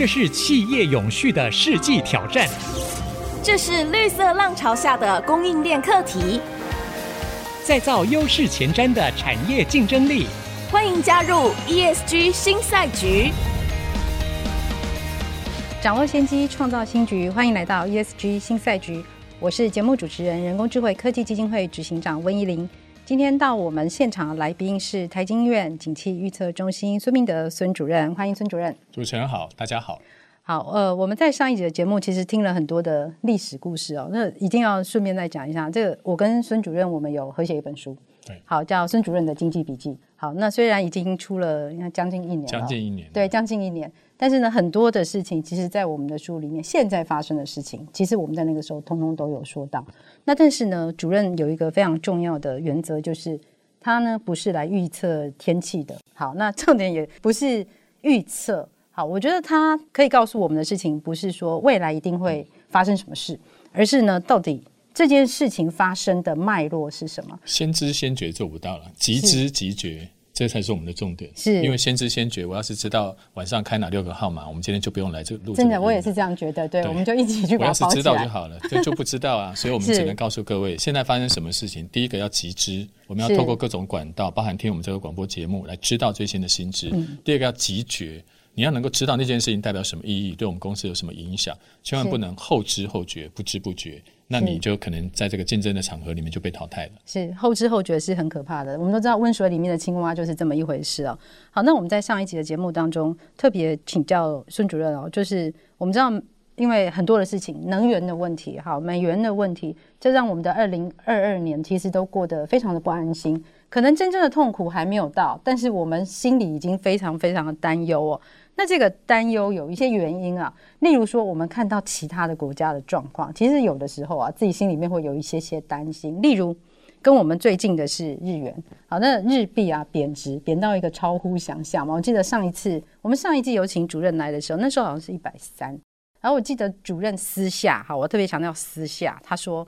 这是企业永续的世纪挑战，这是绿色浪潮下的供应链课题，再造优势前瞻的产业竞争力。欢迎加入 ESG 新赛局，掌握先机，创造新局。欢迎来到 ESG 新赛局，我是节目主持人、人工智慧科技基金会执行长温依玲。今天到我们现场的来宾是台经院景气预测中心孙明德孙主任，欢迎孙主任。主持人好，大家好。好，呃，我们在上一集的节目其实听了很多的历史故事哦，那一定要顺便再讲一下。这个我跟孙主任我们有合写一本书，对，好叫孙主任的经济笔记。好，那虽然已经出了，应该将近一年了，将近一年，对，将近一年。但是呢，很多的事情，其实，在我们的书里面，现在发生的事情，其实我们在那个时候通通都有说到。那但是呢，主任有一个非常重要的原则，就是他呢不是来预测天气的。好，那重点也不是预测。好，我觉得他可以告诉我们的事情，不是说未来一定会发生什么事，而是呢，到底。这件事情发生的脉络是什么？先知先觉做不到了，即知即觉，这才是我们的重点。是因为先知先觉，我要是知道晚上开哪六个号码，我们今天就不用来这个录。真的，我也是这样觉得。对，对我们就一起去。我要是知道就好了，这 就不知道啊。所以我们只能告诉各位，现在发生什么事情。第一个要集知，我们要透过各种管道，包含听我们这个广播节目，来知道最新的新知。嗯、第二个要集觉。你要能够知道那件事情代表什么意义，对我们公司有什么影响，千万不能后知后觉、不知不觉，那你就可能在这个竞争的场合里面就被淘汰了。是后知后觉是很可怕的。我们都知道温水里面的青蛙就是这么一回事哦。好，那我们在上一集的节目当中特别请教孙主任哦，就是我们知道因为很多的事情，能源的问题，好，美元的问题，这让我们的二零二二年其实都过得非常的不安心。可能真正的痛苦还没有到，但是我们心里已经非常非常的担忧哦。那这个担忧有一些原因啊，例如说我们看到其他的国家的状况，其实有的时候啊，自己心里面会有一些些担心。例如跟我们最近的是日元，好，那日币啊贬值，贬到一个超乎想象嘛。我记得上一次我们上一季有请主任来的时候，那时候好像是一百三，然后我记得主任私下，好，我特别强调私下，他说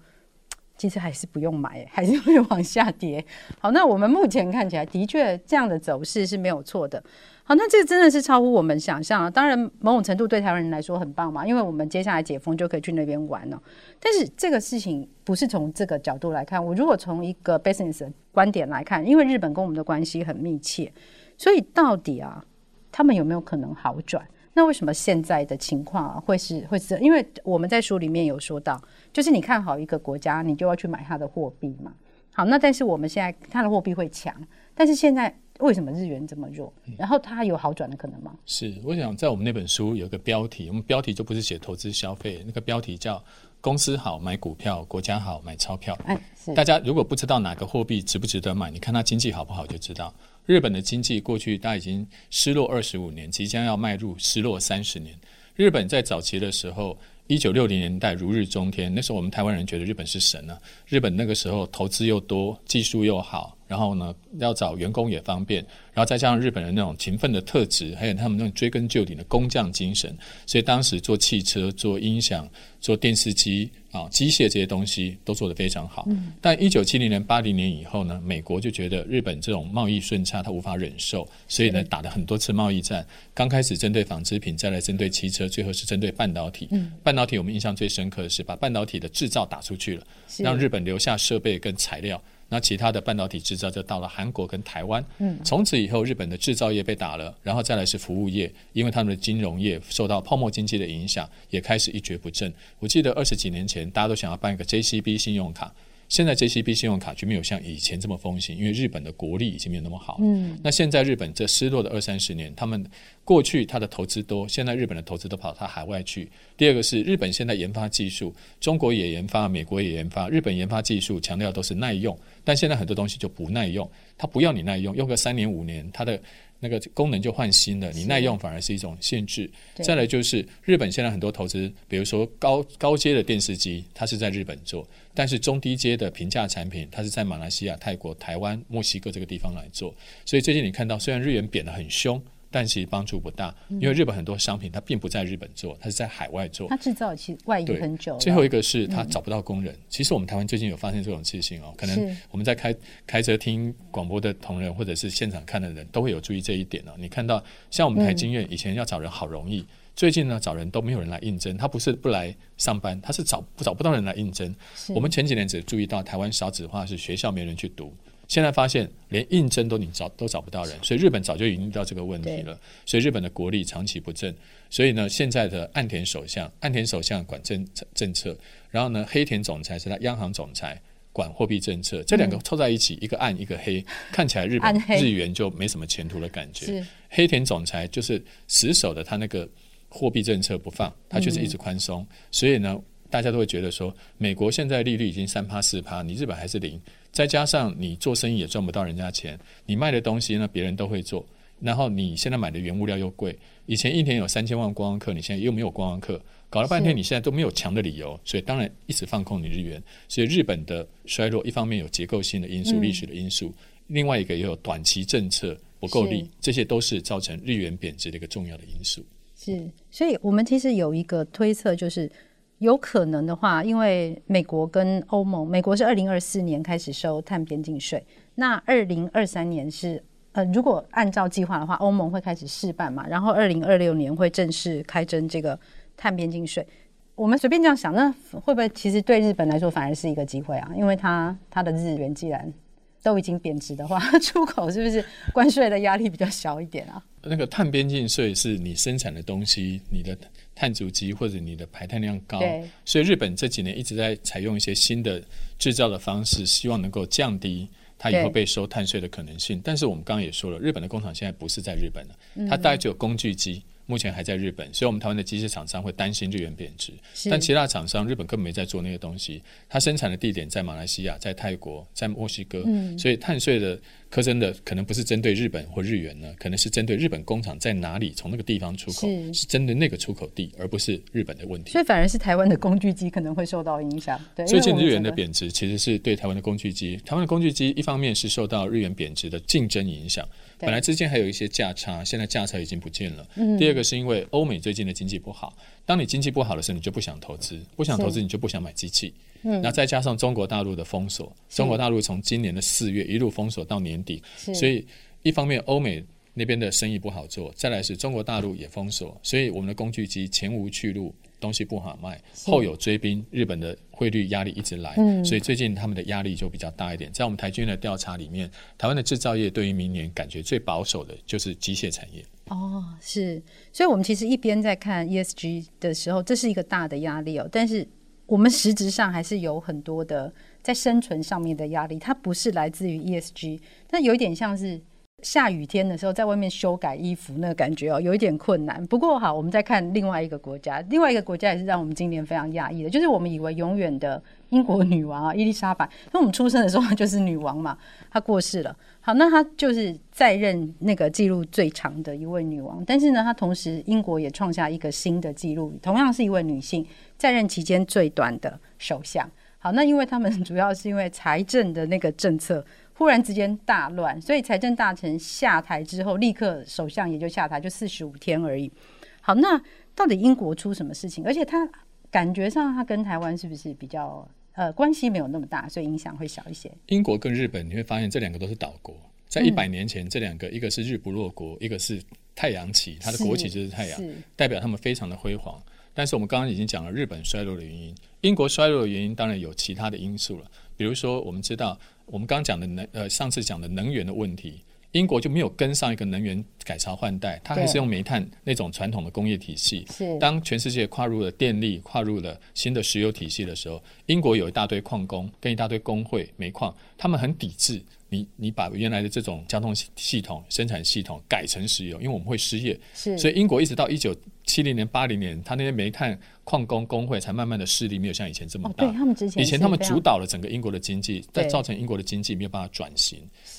其实还是不用买，还是会往下跌。好，那我们目前看起来的确这样的走势是没有错的。好，那这真的是超乎我们想象啊！当然，某种程度对台湾人来说很棒嘛，因为我们接下来解封就可以去那边玩了。但是这个事情不是从这个角度来看。我如果从一个 business 的观点来看，因为日本跟我们的关系很密切，所以到底啊，他们有没有可能好转？那为什么现在的情况啊会是会是？因为我们在书里面有说到，就是你看好一个国家，你就要去买它的货币嘛。好，那但是我们现在它的货币会强，但是现在。为什么日元这么弱？然后它有好转的可能吗？是，我想在我们那本书有个标题，我们标题就不是写投资消费，那个标题叫“公司好买股票，国家好买钞票”。哎，大家如果不知道哪个货币值不值得买，你看它经济好不好就知道。日本的经济过去它已经失落二十五年，即将要迈入失落三十年。日本在早期的时候，一九六零年代如日中天，那时候我们台湾人觉得日本是神呢、啊。日本那个时候投资又多，技术又好。然后呢，要找员工也方便，然后再加上日本人那种勤奋的特质，还有他们那种追根究底的工匠精神，所以当时做汽车、做音响、做电视机啊、机械这些东西都做得非常好。嗯、但一九七零年、八零年以后呢，美国就觉得日本这种贸易顺差他无法忍受，所以呢，打了很多次贸易战。刚开始针对纺织品，再来针对汽车，最后是针对半导体。嗯、半导体我们印象最深刻的是把半导体的制造打出去了，让日本留下设备跟材料。那其他的半导体制造就到了韩国跟台湾，嗯，从此以后日本的制造业被打了，然后再来是服务业，因为他们的金融业受到泡沫经济的影响，也开始一蹶不振。我记得二十几年前，大家都想要办一个 JCB 信用卡。现在 JCB 信用卡就没有像以前这么风行，因为日本的国力已经没有那么好。嗯，那现在日本这失落的二三十年，他们过去他的投资多，现在日本的投资都跑到海外去。第二个是日本现在研发技术，中国也研发，美国也研发，日本研发技术强调都是耐用，但现在很多东西就不耐用，他不要你耐用，用个三年五年，他的。那个功能就换新了，你耐用反而是一种限制。再来就是日本现在很多投资，比如说高高阶的电视机，它是在日本做；但是中低阶的平价产品，它是在马来西亚、泰国、台湾、墨西哥这个地方来做。所以最近你看到，虽然日元贬得很凶。但其实帮助不大，因为日本很多商品它并不在日本做，它是在海外做。它制造其实外移很久。最后一个是它找不到工人。嗯、其实我们台湾最近有发现这种事情哦，可能我们在开开车听广播的同仁，或者是现场看的人都会有注意这一点哦。你看到像我们台经院以前要找人好容易。嗯最近呢，找人都没有人来应征。他不是不来上班，他是找找不到人来应征。我们前几年只注意到台湾少子化是学校没人去读，现在发现连应征都你找都找不到人，所以日本早就已经遇到这个问题了。所以日本的国力长期不振。所以呢，现在的岸田首相，岸田首相管政政策，然后呢，黑田总裁是他央行总裁。管货币政策，这两个凑在一起，嗯、一个暗一个黑，看起来日本日元就没什么前途的感觉。黑田总裁就是死守的他那个货币政策不放，他就是一直宽松，嗯，所以呢，大家都会觉得说，美国现在利率已经三趴四趴，你日本还是零，再加上你做生意也赚不到人家钱，你卖的东西呢，别人都会做，然后你现在买的原物料又贵，以前一年有三千万观光客，你现在又没有观光客。搞了半天，你现在都没有强的理由，所以当然一直放空你日元。所以日本的衰落，一方面有结构性的因素、历史的因素，嗯，另外一个也有短期政策不够力，这些都是造成日元贬值的一个重要的因素。是，所以我们其实有一个推测，就是有可能的话，因为美国跟欧盟，美国是二零二四年开始收碳边境税，那二零二三年是呃，如果按照计划的话，欧盟会开始试办嘛，然后二零二六年会正式开征这个。碳边境税，我们随便这样想，那会不会其实对日本来说反而是一个机会啊？因为它它的日元既然都已经贬值的话，出口是不是关税的压力比较小一点啊？那个碳边境税是你生产的东西，你的碳足迹或者你的排碳量高，所以日本这几年一直在采用一些新的制造的方式，希望能够降低它以后被收碳税的可能性。但是我们刚刚也说了，日本的工厂现在不是在日本了，它大概只有工具机。目前还在日本，所以我们台湾的机械厂商会担心日元贬值。但其他厂商，日本根本没在做那些东西，它生产的地点在马来西亚、在泰国、在墨西哥，嗯、所以碳税的课征的可能不是针对日本或日元呢，可能是针对日本工厂在哪里从那个地方出口，是针对那个出口地，而不是日本的问题。所以反而是台湾的工具机可能会受到影响。对，最近日元的贬值其实是对台湾的工具机，台湾的工具机一方面是受到日元贬值的竞争影响。本来之间还有一些价差，现在价差已经不见了。嗯。第二个是因为欧美最近的经济不好，当你经济不好的时候，你就不想投资，不想投资你就不想买机器。嗯。那再加上中国大陆的封锁，中国大陆从今年的四月一路封锁到年底，所以一方面欧美那边的生意不好做，再来是中国大陆也封锁，所以我们的工具机前无去路。东西不好卖，后有追兵，日本的汇率压力一直来，嗯，所以最近他们的压力就比较大一点。在我们台军的调查里面，台湾的制造业对于明年感觉最保守的就是机械产业。哦，是，所以我们其实一边在看 ESG 的时候，这是一个大的压力哦，但是我们实质上还是有很多的在生存上面的压力，它不是来自于 ESG，但有一点像是。下雨天的时候，在外面修改衣服，那个感觉哦，有一点困难。不过好，我们再看另外一个国家，另外一个国家也是让我们今年非常讶异的，就是我们以为永远的英国女王啊，伊丽莎白，那我们出生的时候她就是女王嘛，她过世了。好，那她就是在任那个记录最长的一位女王，但是呢，她同时英国也创下一个新的记录，同样是一位女性在任期间最短的首相。好，那因为他们主要是因为财政的那个政策。忽然之间大乱，所以财政大臣下台之后，立刻首相也就下台，就四十五天而已。好，那到底英国出什么事情？而且他感觉上他跟台湾是不是比较呃关系没有那么大，所以影响会小一些？英国跟日本你会发现这两个都是岛国，在一百年前，这两个一个是日不落国，一个是太阳旗，它的国旗就是太阳，代表他们非常的辉煌。但是我们刚刚已经讲了日本衰落的原因，英国衰落的原因当然有其他的因素了，比如说我们知道。我们刚刚讲的能呃，上次讲的能源的问题，英国就没有跟上一个能源改朝换代，它还是用煤炭那种传统的工业体系。是。当全世界跨入了电力、跨入了新的石油体系的时候，英国有一大堆矿工跟一大堆工会煤矿，他们很抵制你，你把原来的这种交通系统、生产系统改成石油，因为我们会失业。是。所以英国一直到一九七零年、八零年，他那些煤炭矿工工会才慢慢的势力没有像以前这么大。对，他们之前，以前他们主导了整个英国的经济，但造成英国的经济没有办法转型。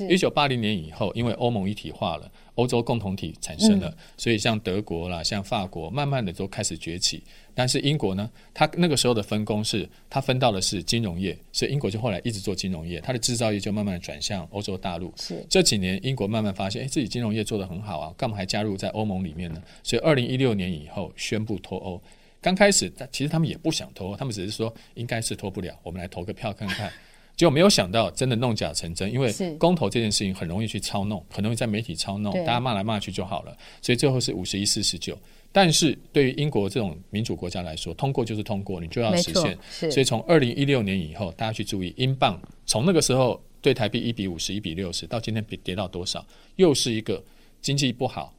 一九八零年以后，因为欧盟一体化了，欧洲共同体产生了，嗯，所以像德国啦、像法国，慢慢的都开始崛起。但是英国呢，它那个时候的分工是，它分到的是金融业，所以英国就后来一直做金融业，它的制造业就慢慢的转向欧洲大陆。是这几年，英国慢慢发现，哎，自己金融业做得很好啊，干嘛还加入在欧盟里面呢？所以二零一六年以后宣布脱欧。刚开始，其实他们也不想脱欧，他们只是说应该是脱不了，我们来投个票看看。结果没有想到真的弄假成真，因为公投这件事情很容易去操弄，很容易在媒体操弄，大家骂来骂去就好了，所以最后是五十一四十九。但是对于英国这种民主国家来说，通过就是通过，你就要实现。所以从二零一六年以后，大家去注意英镑，从那个时候对台币一比五十、一比六十，到今天跌跌到多少，又是一个经济不好，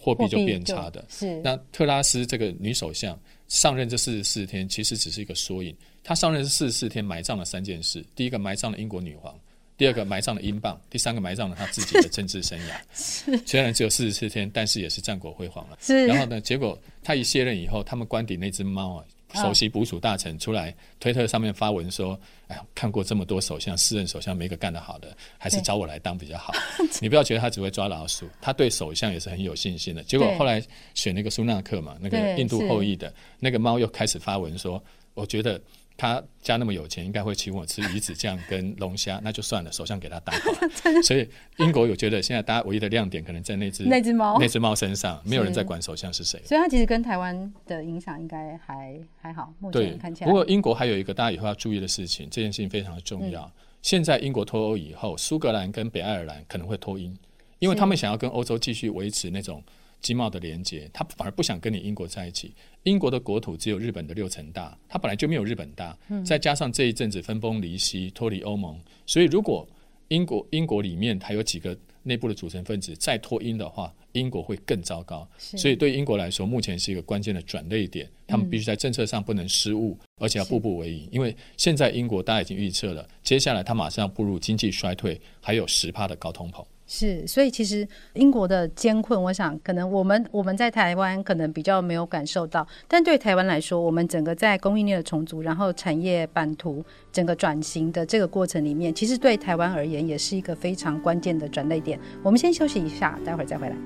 货币就变差的。是那特拉斯这个女首相上任这四十四天，其实只是一个缩影。她上任这四十四天埋葬了三件事：第一个埋葬了英国女皇。第二个埋葬了英镑，第三个埋葬了她自己的政治生涯。虽然只有四十四天，但是也是战果辉煌了。然后呢，结果她一卸任以后，他们官邸那只猫啊，首席捕鼠大臣出来推特上面发文说：“哎呀，看过这么多首相，四任首相没一个干得好的，还是找我来当比较好。”你不要觉得他只会抓老鼠，他对首相也是很有信心的。结果后来选那个苏纳克嘛，那个印度后裔的那个猫又开始发文说：“我觉得。”他家那么有钱，应该会请我吃鱼子酱跟龙虾，那就算了，首相给他打。所以英国有觉得现在大家唯一的亮点可能在那只那只猫那只猫身上，没有人在管首相是谁。所以他其实跟台湾的影响应该还还好。目前看起来，不过英国还有一个大家以后要注意的事情，这件事情非常的重要。嗯、现在英国脱欧以后，苏格兰跟北爱尔兰可能会脱英，因为他们想要跟欧洲继续维持那种。经贸的连接，他反而不想跟你英国在一起。英国的国土只有日本的六成大，它本来就没有日本大。再加上这一阵子分崩离析，脱离欧盟，所以如果英国英国里面还有几个内部的组成分子再脱英的话，英国会更糟糕。所以对英国来说，目前是一个关键的转捩点，他们必须在政策上不能失误，而且要步步为营。因为现在英国大家已经预测了，接下来他马上要步入经济衰退，还有十帕的高通膨。是，所以其实英国的艰困，我想可能我们我们在台湾可能比较没有感受到，但对台湾来说，我们整个在供应链的重组，然后产业版图整个转型的这个过程里面，其实对台湾而言也是一个非常关键的转捩点。我们先休息一下，待会儿再回来。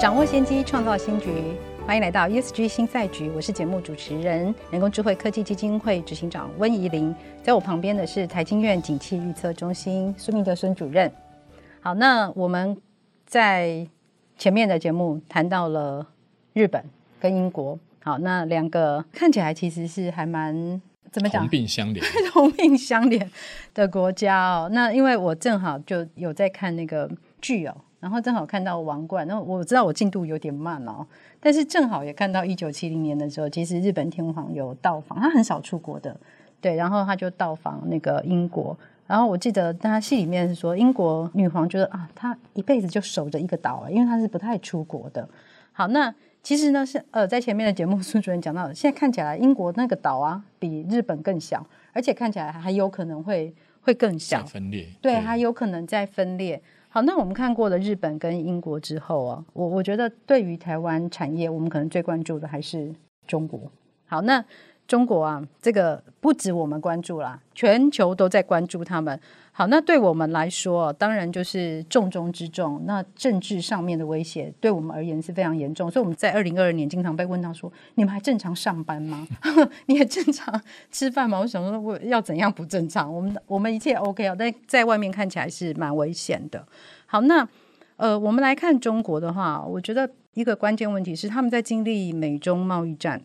掌握先机，创造新局。欢迎来到 ESG 新赛局，我是节目主持人、人工智慧科技基金会执行长温怡玲，在我旁边的是台经院景气预测中心孙明德孙主任。好，那我们在前面的节目谈到了日本跟英国，好，那两个看起来其实是还蛮怎么讲？同病相怜，同病相怜的国家哦。那因为我正好就有在看那个剧哦。然后正好看到王冠，那我知道我进度有点慢哦，但是正好也看到一九七零年的时候，其实日本天皇有到访，他很少出国的，对，然后他就到访那个英国，然后我记得他戏里面是说，英国女皇觉得啊，她一辈子就守着一个岛，因为她是不太出国的。好，那其实呢是呃，在前面的节目孙主任讲到的，现在看起来英国那个岛啊比日本更小，而且看起来还有可能会会更小，分裂，对，还有可能在分裂。好，那我们看过了日本跟英国之后啊，我我觉得对于台湾产业，我们可能最关注的还是中国。好，那中国啊，这个不止我们关注啦，全球都在关注他们。好，那对我们来说，当然就是重中之重。那政治上面的威胁，对我们而言是非常严重。所以我们在二零二二年经常被问到说：“你们还正常上班吗？你也正常吃饭吗？”我想说，我要怎样不正常？我们我们一切 OK 啊，但在外面看起来是蛮危险的。好，那呃，我们来看中国的话，我觉得一个关键问题是他们在经历美中贸易战。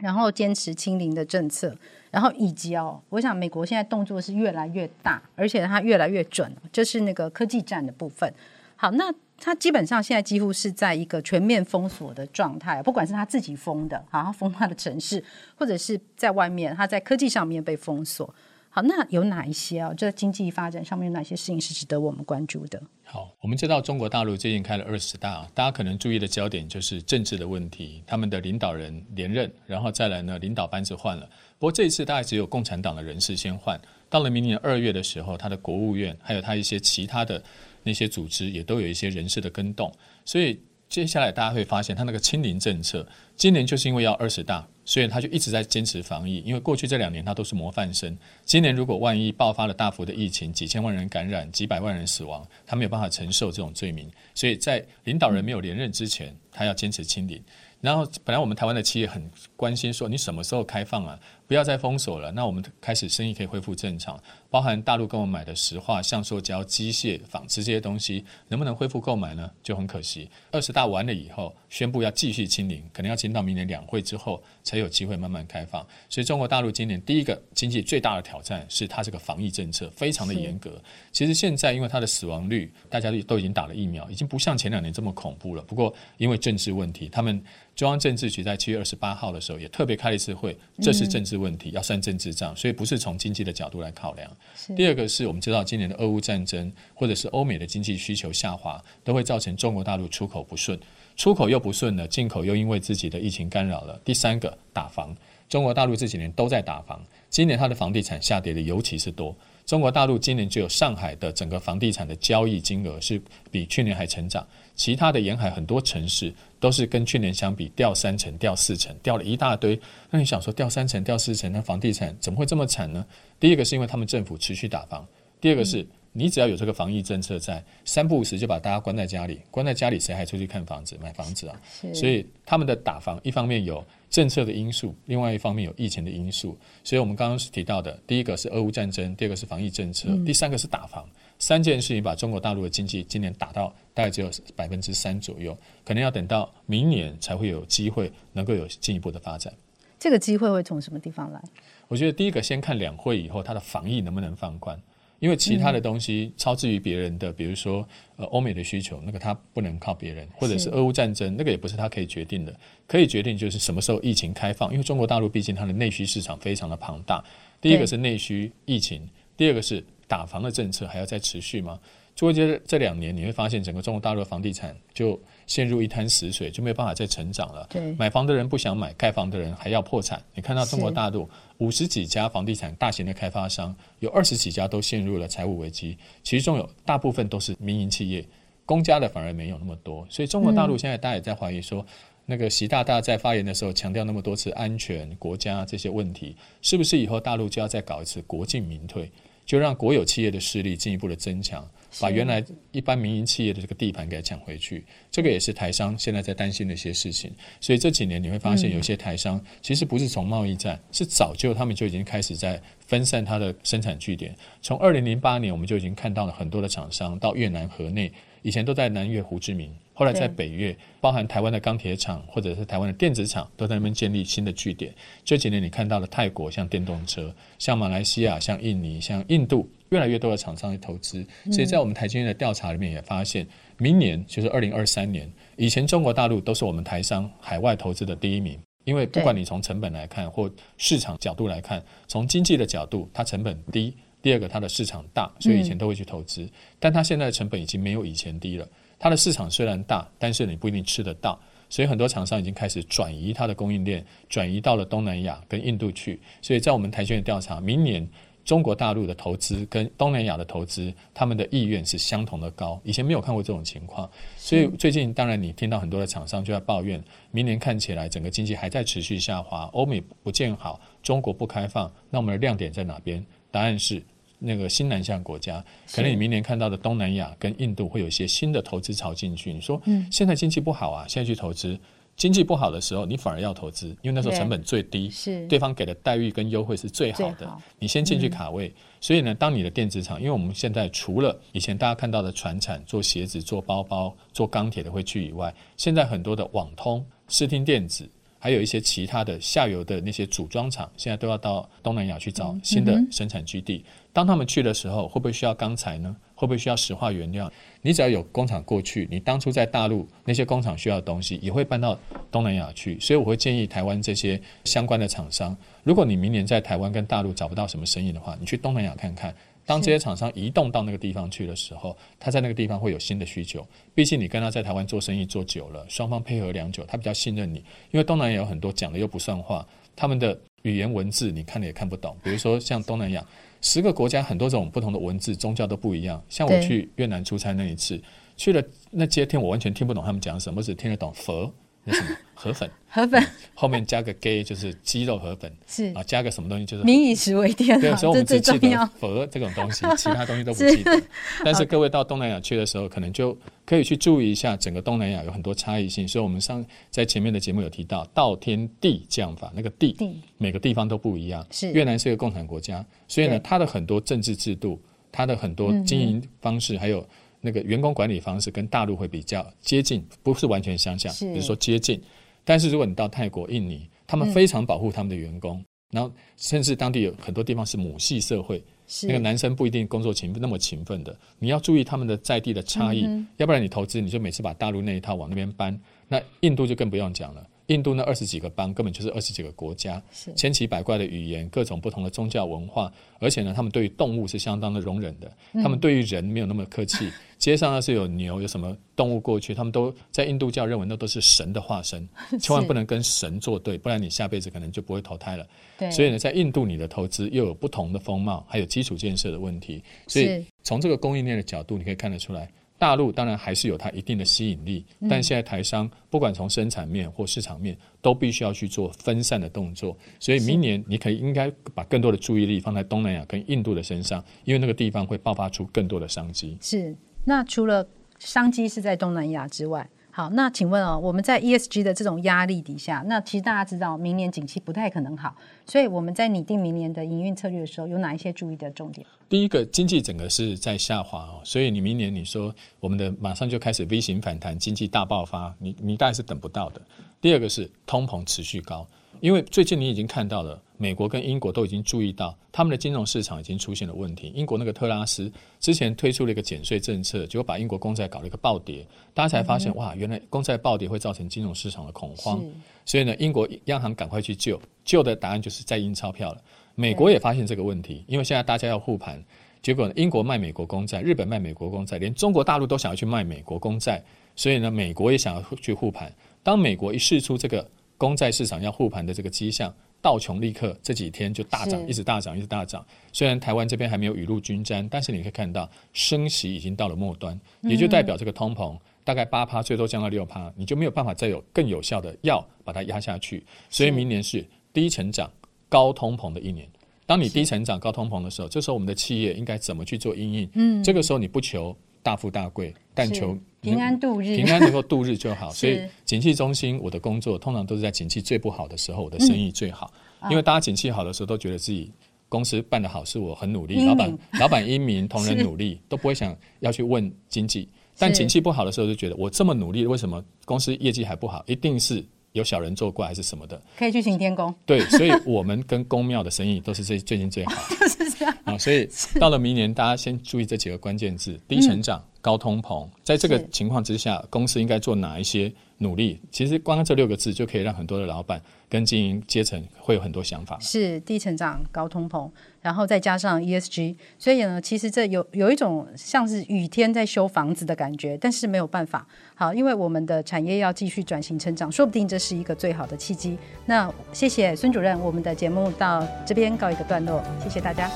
然后坚持清零的政策，然后以及哦，我想美国现在动作是越来越大，而且它越来越准，就是那个科技战的部分。好，那它基本上现在几乎是在一个全面封锁的状态，不管是他自己封的，好，封他的城市，或者是在外面，他在科技上面被封锁。好，那有哪一些啊？这个经济发展上面有哪些事情是值得我们关注的？好，我们知道中国大陆最近开了二十大，大家可能注意的焦点就是政治的问题，他们的领导人连任，然后再来呢，领导班子换了。不过这一次大概只有共产党的人士先换，到了明年二月的时候，他的国务院还有他一些其他的那些组织也都有一些人事的更动，所以。接下来大家会发现，他那个清零政策，今年就是因为要二十大，所以他就一直在坚持防疫。因为过去这两年他都是模范生，今年如果万一爆发了大幅的疫情，几千万人感染，几百万人死亡，他没有办法承受这种罪名。所以在领导人没有连任之前，他要坚持清零。然后本来我们台湾的企业很关心说，你什么时候开放啊？不要再封锁了，那我们开始生意可以恢复正常。包含大陆跟我们买的石化、橡塑胶、机械、纺织这些东西，能不能恢复购买呢？就很可惜。二十大完了以后，宣布要继续清零，可能要清到明年两会之后才有机会慢慢开放。所以中国大陆今年第一个经济最大的挑战是它这个防疫政策非常的严格。其实现在因为它的死亡率，大家都已经打了疫苗，已经不像前两年这么恐怖了。不过因为政治问题，他们中央政治局在七月二十八号的时候也特别开了一次会，这是政治问题，要算政治账，所以不是从经济的角度来考量。第二个是我们知道，今年的俄乌战争或者是欧美的经济需求下滑，都会造成中国大陆出口不顺，出口又不顺了，进口又因为自己的疫情干扰了。第三个打房，中国大陆这几年都在打房，今年它的房地产下跌的尤其是多。中国大陆今年只有上海的整个房地产的交易金额是比去年还成长。其他的沿海很多城市都是跟去年相比掉三成、掉四成、掉了一大堆。那你想说掉三成、掉四成，那房地产怎么会这么惨呢？第一个是因为他们政府持续打房，第二个是你只要有这个防疫政策在，三不五时就把大家关在家里，关在家里谁还出去看房子、买房子啊？所以他们的打房一方面有政策的因素，另外一方面有疫情的因素。所以我们刚刚提到的，第一个是俄乌战争，第二个是防疫政策，第三个是打房。三件事情把中国大陆的经济今年打到大概只有百分之三左右，可能要等到明年才会有机会能够有进一步的发展。这个机会会从什么地方来？我觉得第一个先看两会以后它的防疫能不能放宽，因为其他的东西超之于别人的，比如说呃欧美的需求，那个它不能靠别人，或者是俄乌战争，那个也不是它可以决定的。可以决定就是什么时候疫情开放，因为中国大陆毕竟它的内需市场非常的庞大。第一个是内需疫情，第二个是。打房的政策还要再持续吗？过这这两年，你会发现整个中国大陆的房地产就陷入一滩死水，就没有办法再成长了。对，买房的人不想买，盖房的人还要破产。你看到中国大陆五十几家房地产大型的开发商，有二十几家都陷入了财务危机，其中有大部分都是民营企业，公家的反而没有那么多。所以中国大陆现在大家也在怀疑说，那个习大大在发言的时候强调那么多次安全、国家这些问题，是不是以后大陆就要再搞一次国进民退？就让国有企业的势力进一步的增强，把原来一般民营企业的这个地盘给抢回去。这个也是台商现在在担心的一些事情。所以这几年你会发现，有些台商其实不是从贸易战，是早就他们就已经开始在分散它的生产据点。从二零零八年，我们就已经看到了很多的厂商到越南河内，以前都在南越胡志明。后来在北越，包含台湾的钢铁厂或者是台湾的电子厂，都在那边建立新的据点。这几年你看到了泰国像电动车，像马来西亚、像印尼、像印度，越来越多的厂商去投资。所以在我们台经院的调查里面也发现，明年就是二零二三年，以前中国大陆都是我们台商海外投资的第一名，因为不管你从成本来看或市场角度来看，从经济的角度，它成本低；第二个，它的市场大，所以以前都会去投资。但它现在的成本已经没有以前低了。它的市场虽然大，但是你不一定吃得到，所以很多厂商已经开始转移它的供应链，转移到了东南亚跟印度去。所以在我们台经院调查，明年中国大陆的投资跟东南亚的投资，他们的意愿是相同的高。以前没有看过这种情况，所以最近当然你听到很多的厂商就在抱怨，明年看起来整个经济还在持续下滑，欧美不见好，中国不开放，那我们的亮点在哪边？答案是。那个新南向国家，可能你明年看到的东南亚跟印度会有一些新的投资潮进去。你说，现在经济不好啊，现在去投资，经济不好的时候，你反而要投资，因为那时候成本最低，是对方给的待遇跟优惠是最好的，你先进去卡位。所以呢，当你的电子厂，因为我们现在除了以前大家看到的船产做鞋子、做包包、做钢铁的会去以外，现在很多的网通、视听电子。还有一些其他的下游的那些组装厂，现在都要到东南亚去找新的生产基地。当他们去的时候，会不会需要钢材呢？会不会需要石化原料？你只要有工厂过去，你当初在大陆那些工厂需要的东西，也会搬到东南亚去。所以我会建议台湾这些相关的厂商，如果你明年在台湾跟大陆找不到什么生意的话，你去东南亚看看。当这些厂商移动到那个地方去的时候，他在那个地方会有新的需求。毕竟你跟他在台湾做生意做久了，双方配合良久，他比较信任你。因为东南亚有很多讲的又不算话，他们的语言文字你看了也看不懂。比如说像东南亚十个国家，很多种不同的文字，宗教都不一样。像我去越南出差那一次，去了那街天，我完全听不懂他们讲什么，只听得懂佛那什么河粉？河粉后面加个 gay 就是鸡肉河粉，是啊，加个什么东西就是民以食为天。对，所以我们只记得佛这种东西，其他东西都不记得。但是各位到东南亚去的时候，可能就可以去注意一下，整个东南亚有很多差异性。所以我们上在前面的节目有提到道天地降法，那个地每个地方都不一样。是越南是一个共产国家，所以呢，它的很多政治制度，它的很多经营方式，还有。那个员工管理方式跟大陆会比较接近，不是完全相像，比如说接近。但是如果你到泰国、印尼，他们非常保护他们的员工，嗯、然后甚至当地有很多地方是母系社会，那个男生不一定工作勤那么勤奋的，你要注意他们的在地的差异，嗯、要不然你投资你就每次把大陆那一套往那边搬，那印度就更不用讲了。印度那二十几个邦根本就是二十几个国家，千奇百怪的语言，各种不同的宗教文化，而且呢，他们对于动物是相当的容忍的，他们对于人没有那么客气。嗯、街上要是有牛，有什么动物过去，他们都在印度教认为那都是神的化身，千万不能跟神作对，不然你下辈子可能就不会投胎了。所以呢，在印度你的投资又有不同的风貌，还有基础建设的问题，所以从这个供应链的角度，你可以看得出来。大陆当然还是有它一定的吸引力，但现在台商不管从生产面或市场面，都必须要去做分散的动作。所以明年你可以应该把更多的注意力放在东南亚跟印度的身上，因为那个地方会爆发出更多的商机。是，那除了商机是在东南亚之外。好，那请问哦，我们在 ESG 的这种压力底下，那其实大家知道，明年景气不太可能好，所以我们在拟定明年的营运策略的时候，有哪一些注意的重点？第一个，经济整个是在下滑哦，所以你明年你说我们的马上就开始 V 型反弹，经济大爆发，你你大概是等不到的。第二个是通膨持续高。因为最近你已经看到了，美国跟英国都已经注意到他们的金融市场已经出现了问题。英国那个特拉斯之前推出了一个减税政策，结果把英国公债搞了一个暴跌，大家才发现哇，原来公债暴跌会造成金融市场的恐慌。所以呢，英国央行赶快去救，救的答案就是再印钞票了。美国也发现这个问题，因为现在大家要护盘，结果呢，英国卖美国公债，日本卖美国公债，连中国大陆都想要去卖美国公债，所以呢，美国也想要去护盘。当美国一试出这个。公债市场要护盘的这个迹象，道琼立刻这几天就大涨，一直大涨，一直大涨。虽然台湾这边还没有雨露均沾，但是你可以看到升息已经到了末端，也就代表这个通膨大概八趴，最多降到六趴，你就没有办法再有更有效的药把它压下去。所以明年是低成长、高通膨的一年。当你低成长、高通膨的时候，这时候我们的企业应该怎么去做应应？嗯，这个时候你不求大富大贵，但求。平安度日，平安能够度日就好。所以景气中心，我的工作通常都是在景气最不好的时候，我的生意最好。嗯、因为大家景气好的时候，都觉得自己公司办得好，是我很努力。老板，老板英明，同仁努力，都不会想要去问经济。但景气不好的时候，就觉得我这么努力，为什么公司业绩还不好？一定是有小人作怪，还是什么的？可以去请天公。对，所以我们跟公庙的生意都是最最近最好。就是这样啊。所以到了明年，大家先注意这几个关键字：低成长。嗯高通膨，在这个情况之下，公司应该做哪一些努力？其实光这六个字就可以让很多的老板跟经营阶层会有很多想法。是低成长、高通膨，然后再加上 ESG，所以呢，其实这有有一种像是雨天在修房子的感觉，但是没有办法。好，因为我们的产业要继续转型成长，说不定这是一个最好的契机。那谢谢孙主任，我们的节目到这边告一个段落，谢谢大家。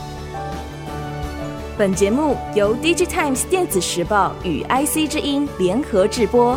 本节目由 DigiTimes 电子时报与 IC 之音联合制播。